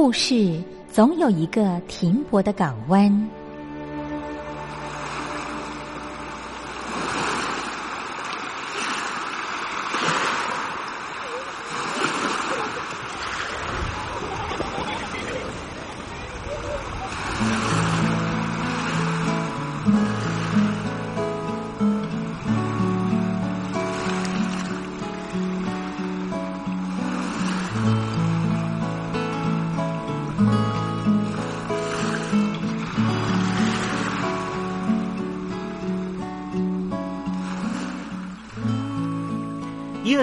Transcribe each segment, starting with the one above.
故事总有一个停泊的港湾。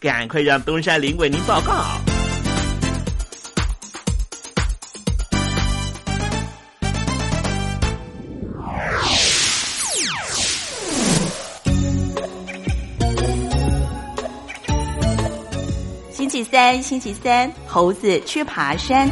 赶快让东山林为您报告。星期三，星期三，猴子去爬山。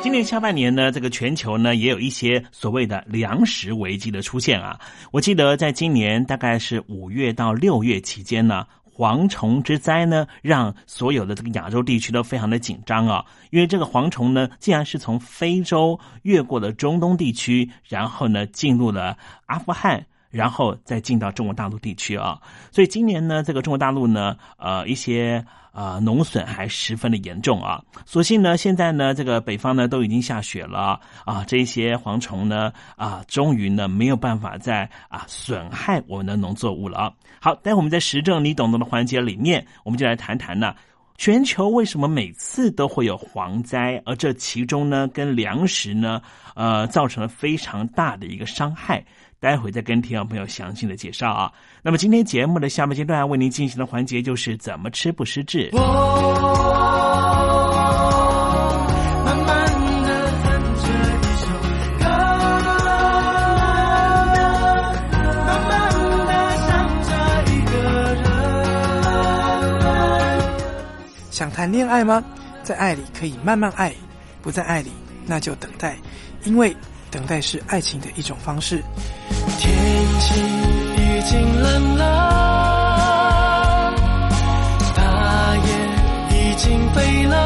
今年下半年呢，这个全球呢也有一些所谓的粮食危机的出现啊。我记得在今年大概是五月到六月期间呢，蝗虫之灾呢，让所有的这个亚洲地区都非常的紧张啊。因为这个蝗虫呢，竟然是从非洲越过了中东地区，然后呢进入了阿富汗。然后再进到中国大陆地区啊，所以今年呢，这个中国大陆呢，呃，一些呃农损还十分的严重啊。所幸呢，现在呢，这个北方呢都已经下雪了啊，这些蝗虫呢啊，终于呢没有办法再啊损害我们的农作物了啊。好，待会我们在时政你懂得的环节里面，我们就来谈谈呢，全球为什么每次都会有蝗灾，而这其中呢，跟粮食呢，呃，造成了非常大的一个伤害。待会再跟听众朋友详细的介绍啊。那么今天节目的下半阶段为您进行的环节就是怎么吃不失智。谈恋爱吗？在爱里可以慢慢爱，不在爱里那就等待，因为。等待是爱情的一种方式。天气已经冷了，大雁已经飞了，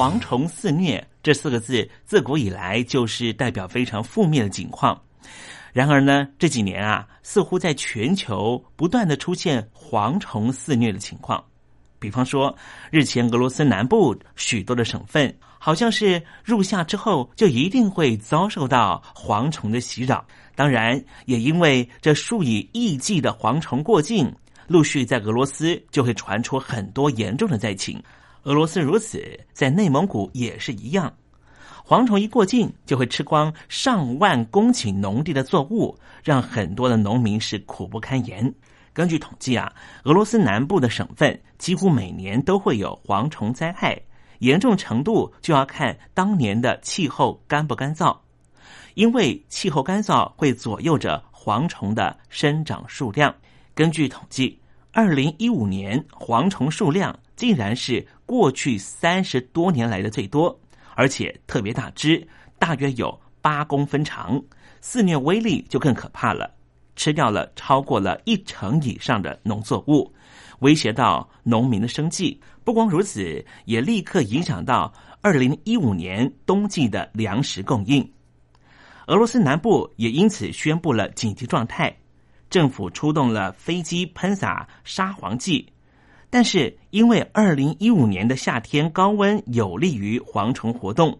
蝗虫肆虐这四个字，自古以来就是代表非常负面的景况。然而呢，这几年啊，似乎在全球不断的出现蝗虫肆虐的情况。比方说，日前俄罗斯南部许多的省份，好像是入夏之后就一定会遭受到蝗虫的袭扰。当然，也因为这数以亿计的蝗虫过境，陆续在俄罗斯就会传出很多严重的灾情。俄罗斯如此，在内蒙古也是一样。蝗虫一过境，就会吃光上万公顷农地的作物，让很多的农民是苦不堪言。根据统计啊，俄罗斯南部的省份几乎每年都会有蝗虫灾害，严重程度就要看当年的气候干不干燥。因为气候干燥会左右着蝗虫的生长数量。根据统计，二零一五年蝗虫数量竟然是过去三十多年来的最多。而且特别大只，大约有八公分长，肆虐威力就更可怕了，吃掉了超过了一成以上的农作物，威胁到农民的生计。不光如此，也立刻影响到二零一五年冬季的粮食供应。俄罗斯南部也因此宣布了紧急状态，政府出动了飞机喷洒沙黄剂。但是，因为二零一五年的夏天高温有利于蝗虫活动，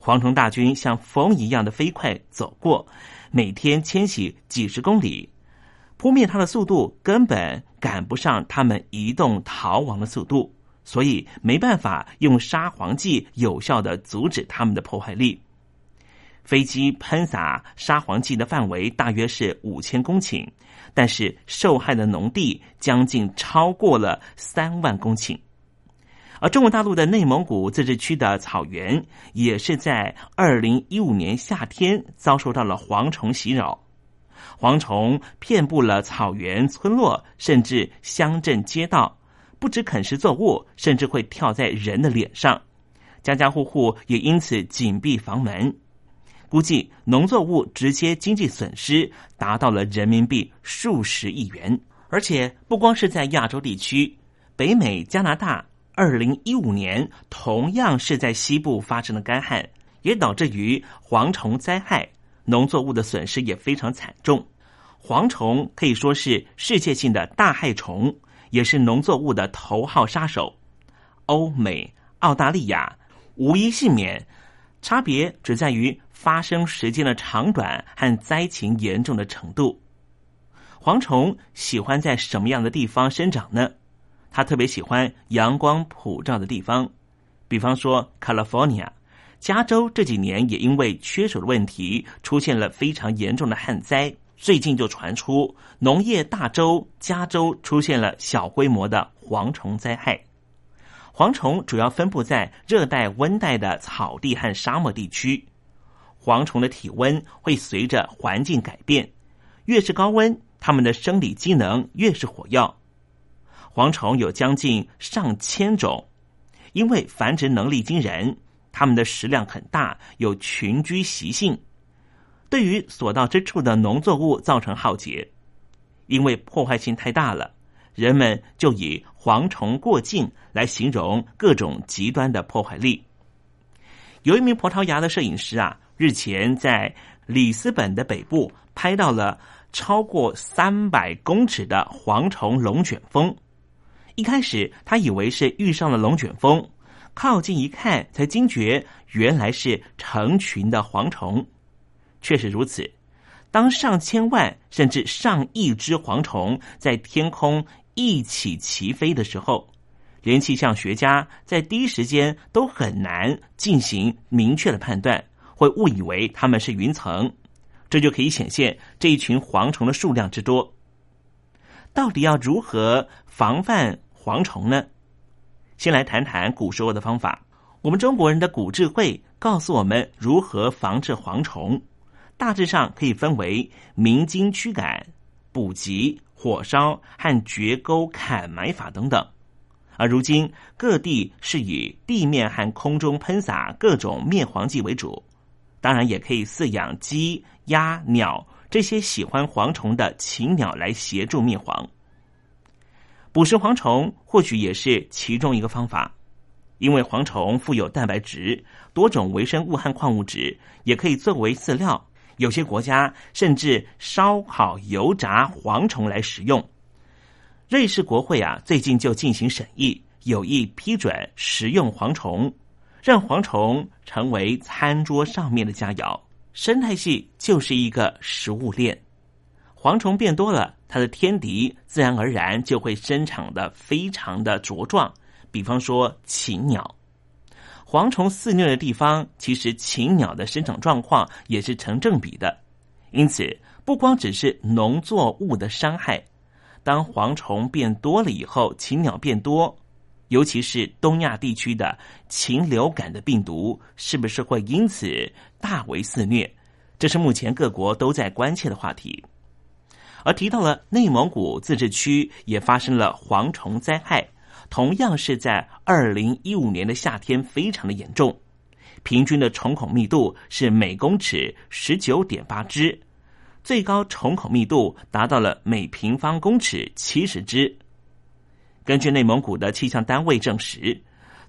蝗虫大军像风一样的飞快走过，每天迁徙几十公里，扑灭它的速度根本赶不上它们移动逃亡的速度，所以没办法用杀蝗剂有效的阻止它们的破坏力。飞机喷洒杀蝗剂的范围大约是五千公顷，但是受害的农地将近超过了三万公顷。而中国大陆的内蒙古自治区的草原也是在二零一五年夏天遭受到了蝗虫袭扰，蝗虫遍布了草原、村落，甚至乡镇街道，不止啃食作物，甚至会跳在人的脸上，家家户户也因此紧闭房门。估计农作物直接经济损失达到了人民币数十亿元，而且不光是在亚洲地区，北美、加拿大，二零一五年同样是在西部发生了干旱，也导致于蝗虫灾害，农作物的损失也非常惨重。蝗虫可以说是世界性的大害虫，也是农作物的头号杀手。欧美、澳大利亚无一幸免，差别只在于。发生时间的长短和灾情严重的程度。蝗虫喜欢在什么样的地方生长呢？它特别喜欢阳光普照的地方，比方说 California，加州这几年也因为缺水的问题，出现了非常严重的旱灾。最近就传出农业大州加州出现了小规模的蝗虫灾害。蝗虫主要分布在热带、温带的草地和沙漠地区。蝗虫的体温会随着环境改变，越是高温，它们的生理机能越是火药。蝗虫有将近上千种，因为繁殖能力惊人，它们的食量很大，有群居习性，对于所到之处的农作物造成浩劫。因为破坏性太大了，人们就以“蝗虫过境”来形容各种极端的破坏力。有一名葡萄牙的摄影师啊。日前，在里斯本的北部拍到了超过三百公尺的蝗虫龙卷风。一开始，他以为是遇上了龙卷风，靠近一看，才惊觉原来是成群的蝗虫。确实如此，当上千万甚至上亿只蝗虫在天空一起齐飞的时候，连气象学家在第一时间都很难进行明确的判断。会误以为它们是云层，这就可以显现这一群蝗虫的数量之多。到底要如何防范蝗虫呢？先来谈谈古时候的方法。我们中国人的古智慧告诉我们如何防治蝗虫，大致上可以分为鸣金驱赶、捕集、火烧和掘沟砍埋法等等。而如今各地是以地面和空中喷洒各种灭蝗剂为主。当然也可以饲养鸡、鸭、鸟这些喜欢蝗虫的禽鸟来协助灭蝗。捕食蝗虫或许也是其中一个方法。因为蝗虫富有蛋白质、多种微生物和矿物质，也可以作为饲料。有些国家甚至烧烤、油炸蝗虫来食用。瑞士国会啊，最近就进行审议，有意批准食用蝗虫，让蝗虫成为餐桌上面的佳肴。生态系就是一个食物链，蝗虫变多了，它的天敌自然而然就会生长的非常的茁壮。比方说禽鸟，蝗虫肆虐的地方，其实禽鸟的生长状况也是成正比的。因此，不光只是农作物的伤害，当蝗虫变多了以后，禽鸟变多，尤其是东亚地区的禽流感的病毒，是不是会因此大为肆虐？这是目前各国都在关切的话题。而提到了内蒙古自治区，也发生了蝗虫灾害。同样是在二零一五年的夏天，非常的严重，平均的虫孔密度是每公尺十九点八只，最高虫孔密度达到了每平方公尺七十只。根据内蒙古的气象单位证实，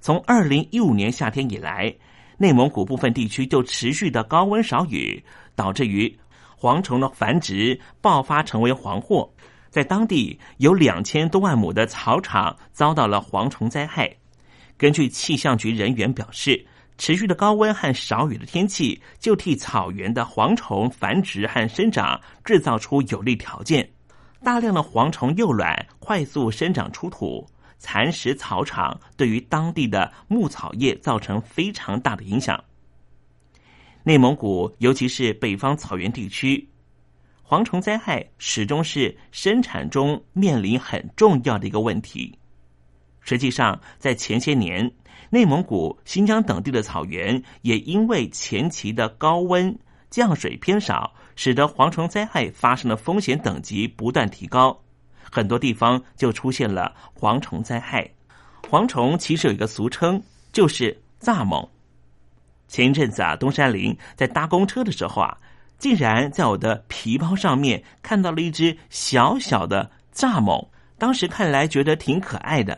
从二零一五年夏天以来，内蒙古部分地区就持续的高温少雨，导致于蝗虫的繁殖爆发，成为黄祸。在当地有两千多万亩的草场遭到了蝗虫灾害。根据气象局人员表示，持续的高温和少雨的天气就替草原的蝗虫繁殖和生长制造出有利条件。大量的蝗虫幼卵快速生长出土，蚕食草场，对于当地的牧草业造成非常大的影响。内蒙古，尤其是北方草原地区。蝗虫灾害始终是生产中面临很重要的一个问题。实际上，在前些年，内蒙古、新疆等地的草原也因为前期的高温、降水偏少，使得蝗虫灾害发生的风险等级不断提高，很多地方就出现了蝗虫灾害。蝗虫其实有一个俗称，就是“蚱蜢”。前一阵子啊，东山林在搭公车的时候啊。竟然在我的皮包上面看到了一只小小的蚱蜢，当时看来觉得挺可爱的。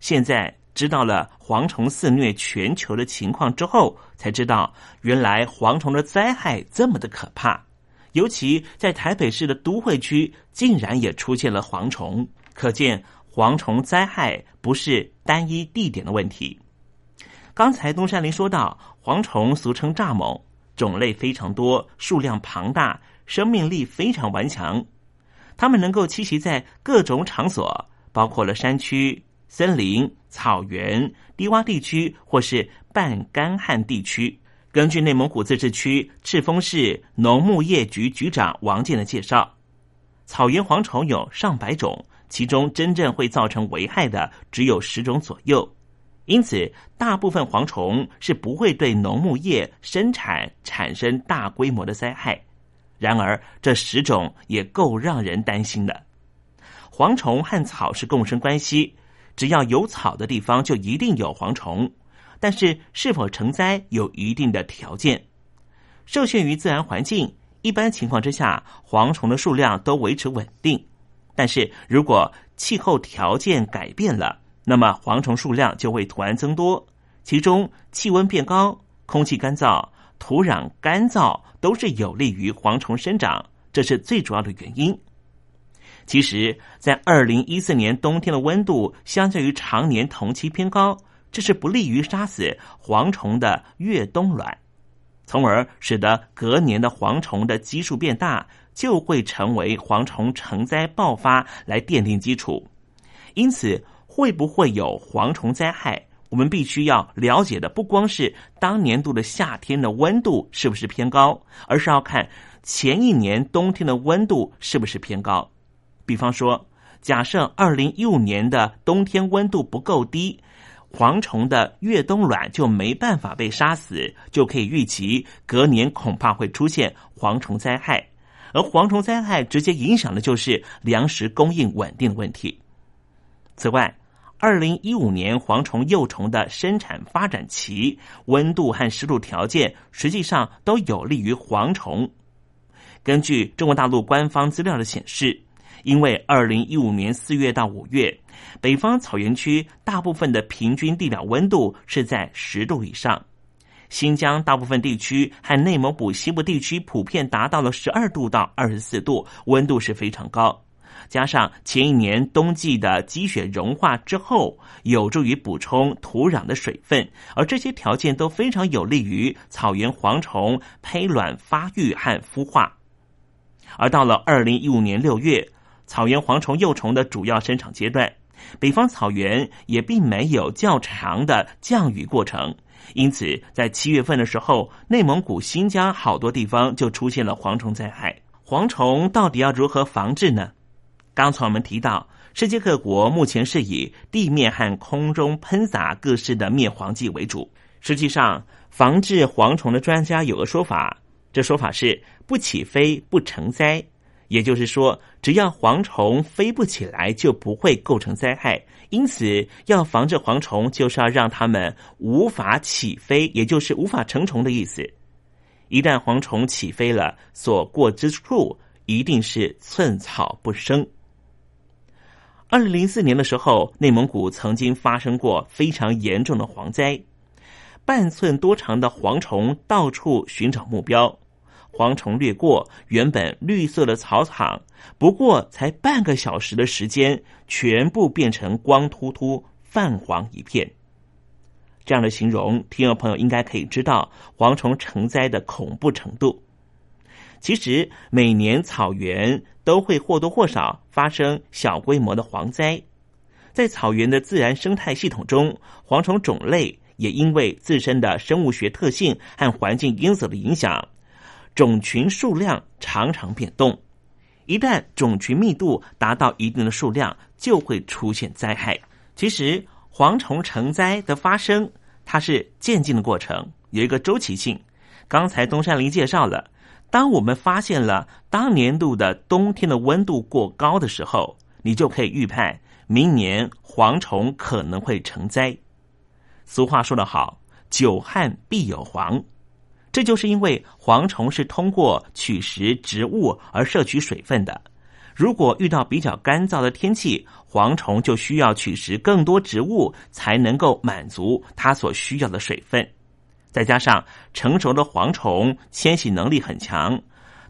现在知道了蝗虫肆虐全球的情况之后，才知道原来蝗虫的灾害这么的可怕。尤其在台北市的都会区，竟然也出现了蝗虫，可见蝗虫灾害不是单一地点的问题。刚才东山林说到，蝗虫俗称蚱蜢。种类非常多，数量庞大，生命力非常顽强。它们能够栖息在各种场所，包括了山区、森林、草原、低洼地区或是半干旱地区。根据内蒙古自治区赤峰市农牧业局局长王健的介绍，草原蝗虫有上百种，其中真正会造成危害的只有十种左右。因此，大部分蝗虫是不会对农牧业生产产生大规模的灾害。然而，这十种也够让人担心的。蝗虫和草是共生关系，只要有草的地方就一定有蝗虫。但是，是否成灾有一定的条件。受限于自然环境，一般情况之下，蝗虫的数量都维持稳定。但是如果气候条件改变了，那么蝗虫数量就会突然增多，其中气温变高、空气干燥、土壤干燥都是有利于蝗虫生长，这是最主要的原因。其实，在二零一四年冬天的温度相较于常年同期偏高，这是不利于杀死蝗虫的越冬卵，从而使得隔年的蝗虫的基数变大，就会成为蝗虫成灾爆发来奠定基础。因此。会不会有蝗虫灾害？我们必须要了解的不光是当年度的夏天的温度是不是偏高，而是要看前一年冬天的温度是不是偏高。比方说，假设二零一五年的冬天温度不够低，蝗虫的越冬卵就没办法被杀死，就可以预期隔年恐怕会出现蝗虫灾害。而蝗虫灾害直接影响的就是粮食供应稳定的问题。此外，二零一五年蝗虫幼虫的生产发展期，温度和湿度条件实际上都有利于蝗虫。根据中国大陆官方资料的显示，因为二零一五年四月到五月北方草原区大部分的平均地表温度是在十度以上，新疆大部分地区和内蒙古西部地区普遍达到了十二度到二十四度，温度是非常高。加上前一年冬季的积雪融化之后，有助于补充土壤的水分，而这些条件都非常有利于草原蝗虫胚卵发育和孵化。而到了二零一五年六月，草原蝗虫幼虫的主要生长阶段，北方草原也并没有较长的降雨过程，因此在七月份的时候，内蒙古、新疆好多地方就出现了蝗虫灾害。蝗虫到底要如何防治呢？刚才我们提到，世界各国目前是以地面和空中喷洒各式的灭蝗剂为主。实际上，防治蝗虫的专家有个说法，这说法是“不起飞不成灾”，也就是说，只要蝗虫飞不起来，就不会构成灾害。因此，要防治蝗虫，就是要让它们无法起飞，也就是无法成虫的意思。一旦蝗虫起飞了，所过之处一定是寸草不生。二零零四年的时候，内蒙古曾经发生过非常严重的蝗灾，半寸多长的蝗虫到处寻找目标，蝗虫掠过原本绿色的草场，不过才半个小时的时间，全部变成光秃秃、泛黄一片。这样的形容，听众朋友应该可以知道蝗虫成灾的恐怖程度。其实每年草原都会或多或少发生小规模的蝗灾，在草原的自然生态系统中，蝗虫种类也因为自身的生物学特性和环境因素的影响，种群数量常常变动。一旦种群密度达到一定的数量，就会出现灾害。其实蝗虫成灾的发生，它是渐进的过程，有一个周期性。刚才东山林介绍了。当我们发现了当年度的冬天的温度过高的时候，你就可以预判明年蝗虫可能会成灾。俗话说得好，“久旱必有蝗”，这就是因为蝗虫是通过取食植物而摄取水分的。如果遇到比较干燥的天气，蝗虫就需要取食更多植物，才能够满足它所需要的水分。再加上成熟的蝗虫迁徙能力很强，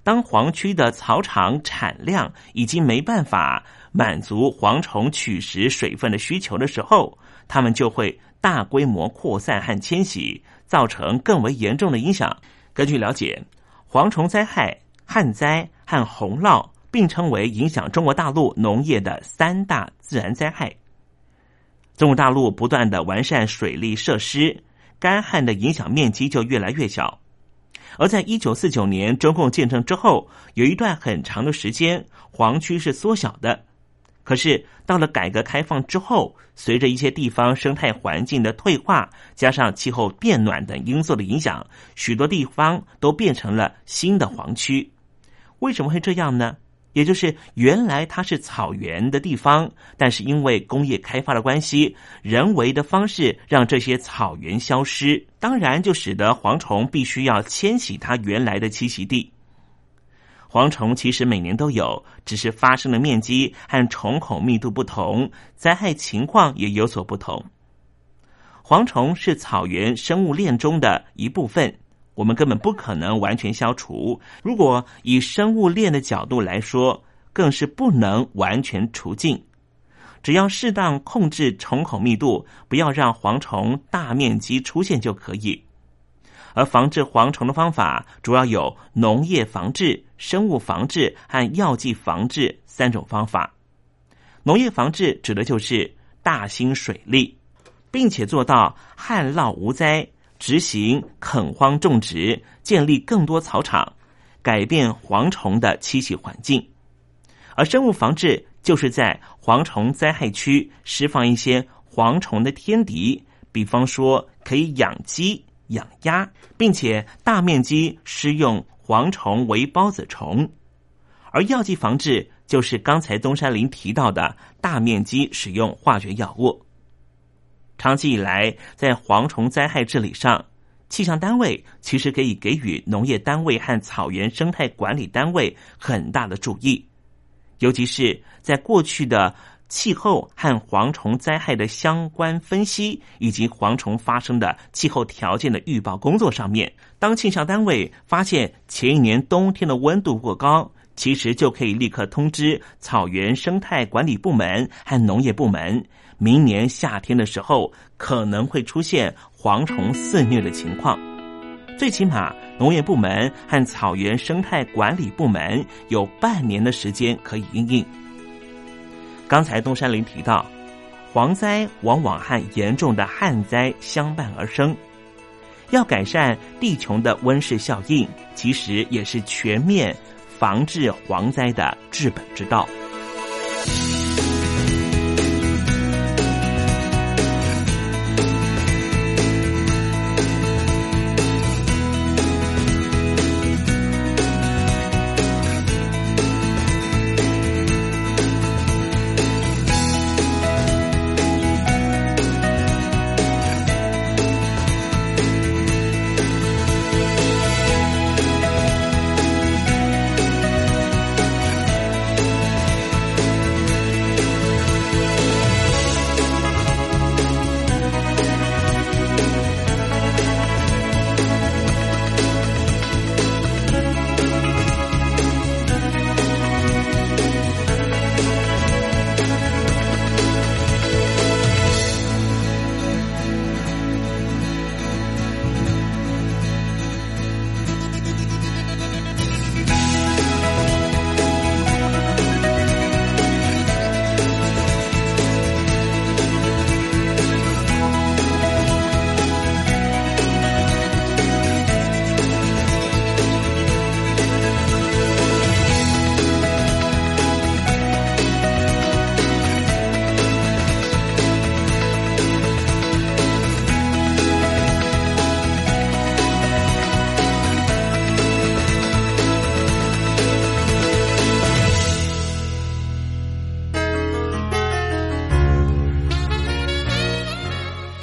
当蝗区的草场产量已经没办法满足蝗虫取食水分的需求的时候，它们就会大规模扩散和迁徙，造成更为严重的影响。根据了解，蝗虫灾害、旱灾和洪涝并称为影响中国大陆农业的三大自然灾害。中国大陆不断的完善水利设施。干旱的影响面积就越来越小，而在一九四九年中共建成之后，有一段很长的时间，黄区是缩小的。可是到了改革开放之后，随着一些地方生态环境的退化，加上气候变暖等因素的影响，许多地方都变成了新的黄区。为什么会这样呢？也就是原来它是草原的地方，但是因为工业开发的关系，人为的方式让这些草原消失，当然就使得蝗虫必须要迁徙它原来的栖息地。蝗虫其实每年都有，只是发生的面积和虫孔密度不同，灾害情况也有所不同。蝗虫是草原生物链中的一部分。我们根本不可能完全消除。如果以生物链的角度来说，更是不能完全除尽。只要适当控制虫孔密度，不要让蝗虫大面积出现就可以。而防治蝗虫的方法主要有农业防治、生物防治和药剂防治三种方法。农业防治指的就是大兴水利，并且做到旱涝无灾。执行垦荒种植，建立更多草场，改变蝗虫的栖息环境。而生物防治就是在蝗虫灾害区释放一些蝗虫的天敌，比方说可以养鸡、养鸭，并且大面积施用蝗虫为孢子虫。而药剂防治就是刚才东山林提到的大面积使用化学药物。长期以来，在蝗虫灾害治理上，气象单位其实可以给予农业单位和草原生态管理单位很大的注意，尤其是在过去的气候和蝗虫灾害的相关分析，以及蝗虫发生的气候条件的预报工作上面。当气象单位发现前一年冬天的温度过高，其实就可以立刻通知草原生态管理部门和农业部门，明年夏天的时候可能会出现蝗虫肆虐的情况。最起码，农业部门和草原生态管理部门有半年的时间可以应应。刚才东山林提到，蝗灾往往和严重的旱灾相伴而生。要改善地球的温室效应，其实也是全面防治蝗灾的治本之道。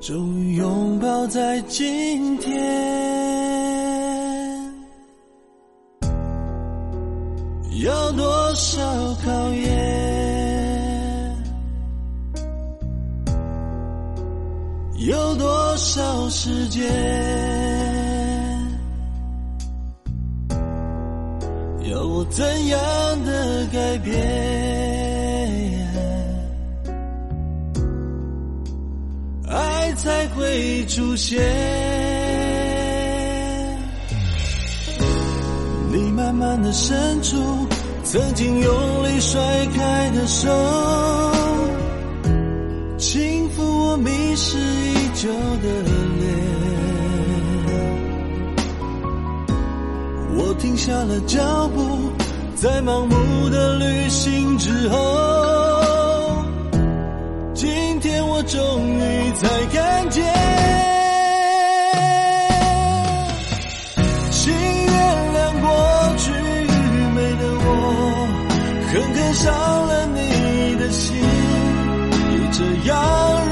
终于拥抱在今天。出现？你慢慢的伸出曾经用力甩开的手，轻抚我迷失已久的脸。我停下了脚步，在盲目的旅行之后，今天我终于才看见。伤了你的心，就这样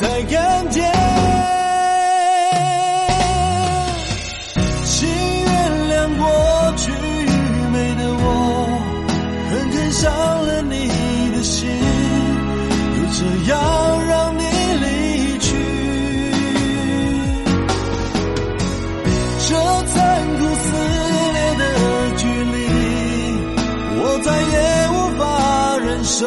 才看见。请原谅过去愚昧的我，狠狠伤了你的心，又这样让你离去。这残酷撕裂的距离，我再也无法忍受，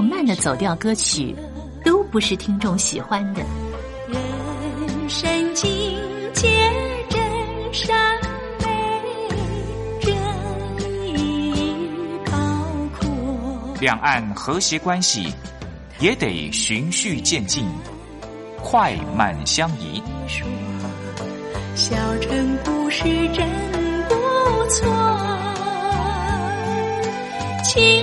或慢的走调歌曲，都不是听众喜欢的。人生境界真善美，真意高阔。两岸和谐关系也得循序渐进，快慢相宜。小城故事真不错，亲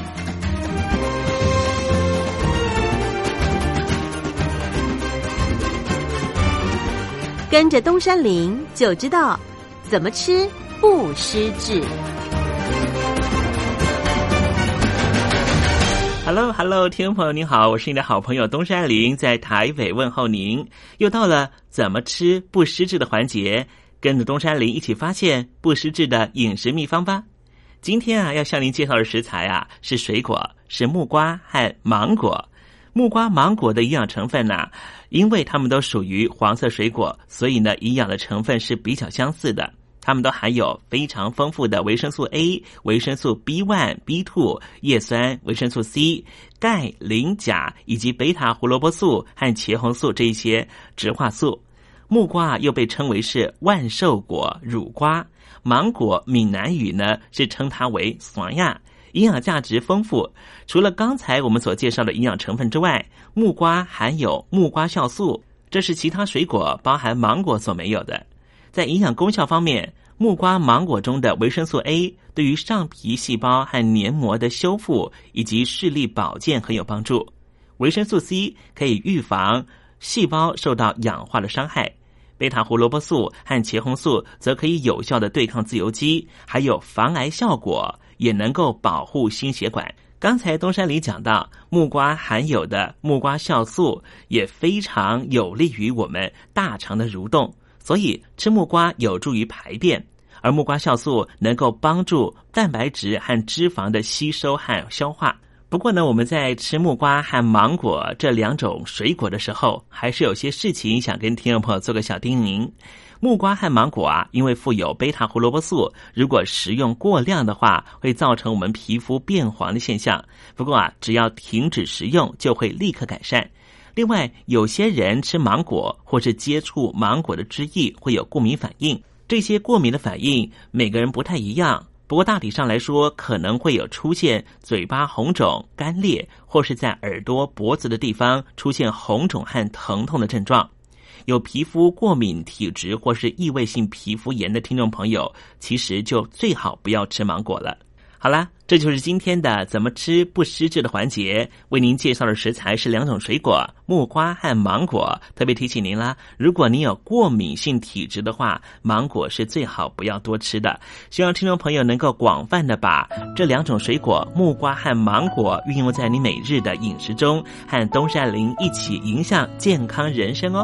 跟着东山林就知道怎么吃不失智。Hello，Hello，听众朋友您好，我是你的好朋友东山林，在台北问候您。又到了怎么吃不失智的环节，跟着东山林一起发现不失智的饮食秘方吧。今天啊，要向您介绍的食材啊是水果，是木瓜和芒果。木瓜、芒果的营养成分呢、因为它们都属于黄色水果，所以呢，营养的成分是比较相似的。它们都含有非常丰富的维生素 A、维生素 B one、B two、叶酸、维生素 C、钙、磷、钾以及贝塔胡萝卜素和茄红素这一些植化素。木瓜又被称为是万寿果、乳瓜，芒果闽南语呢是称它为酸亚。营养价值丰富，除了刚才我们所介绍的营养成分之外，木瓜含有木瓜酵素，这是其他水果包含芒果所没有的。在营养功效方面，木瓜、芒果中的维生素 A 对于上皮细胞和黏膜的修复以及视力保健很有帮助。维生素 C 可以预防细胞受到氧化的伤害。贝塔胡萝卜素和茄红素则可以有效的对抗自由基，还有防癌效果。也能够保护心血管。刚才东山里讲到，木瓜含有的木瓜酵素也非常有利于我们大肠的蠕动，所以吃木瓜有助于排便。而木瓜酵素能够帮助蛋白质和脂肪的吸收和消化。不过呢，我们在吃木瓜和芒果这两种水果的时候，还是有些事情想跟听众朋友做个小叮咛。木瓜和芒果啊，因为富有贝塔胡萝卜素，如果食用过量的话，会造成我们皮肤变黄的现象。不过啊，只要停止食用，就会立刻改善。另外，有些人吃芒果或是接触芒果的汁液会有过敏反应，这些过敏的反应每个人不太一样。不过大体上来说，可能会有出现嘴巴红肿、干裂，或是在耳朵、脖子的地方出现红肿和疼痛的症状。有皮肤过敏体质或是异位性皮肤炎的听众朋友，其实就最好不要吃芒果了。好啦，这就是今天的怎么吃不失智的环节。为您介绍的食材是两种水果，木瓜和芒果。特别提醒您啦，如果您有过敏性体质的话，芒果是最好不要多吃的。希望听众朋友能够广泛的把这两种水果木瓜和芒果运用在你每日的饮食中，和东山林一起影响健康人生哦。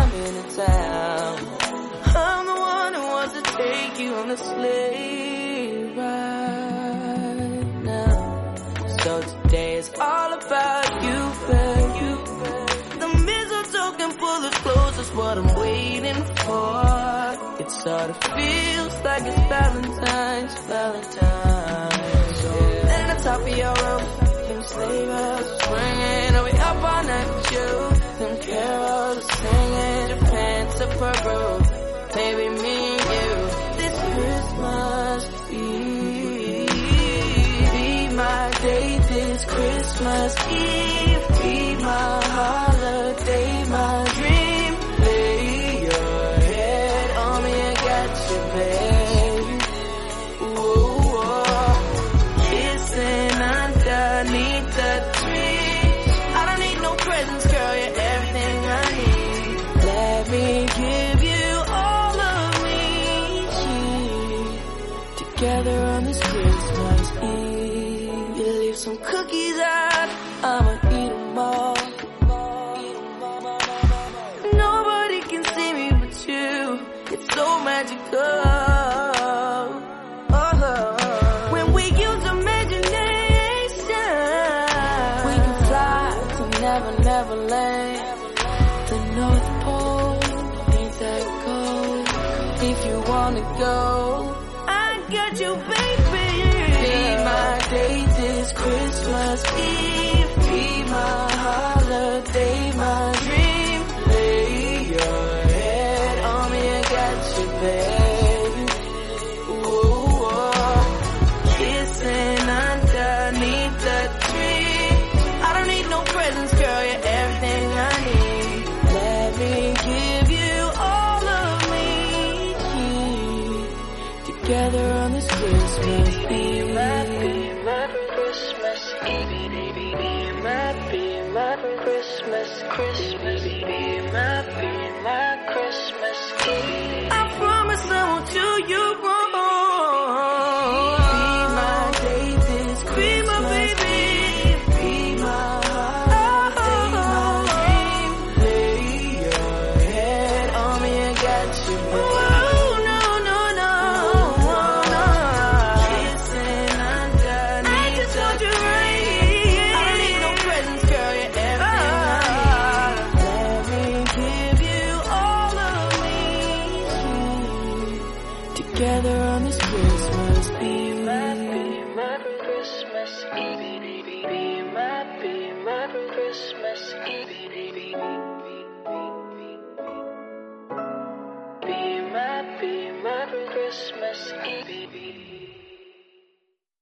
Coming to town. I'm the one who wants to take you on the sleigh ride now. So today is all about you, babe. The mistletoe can pull the clothes, that's what I'm waiting for. It sort of feels like it's Valentine's, Valentine's. So at the top of your roof, them sleigh bells swinging, I'll be up all night with you. Peru. Maybe me and you this Christmas Eve. Be my day this Christmas Eve. Be my holiday, I got you, baby. Be my day this Christmas Eve.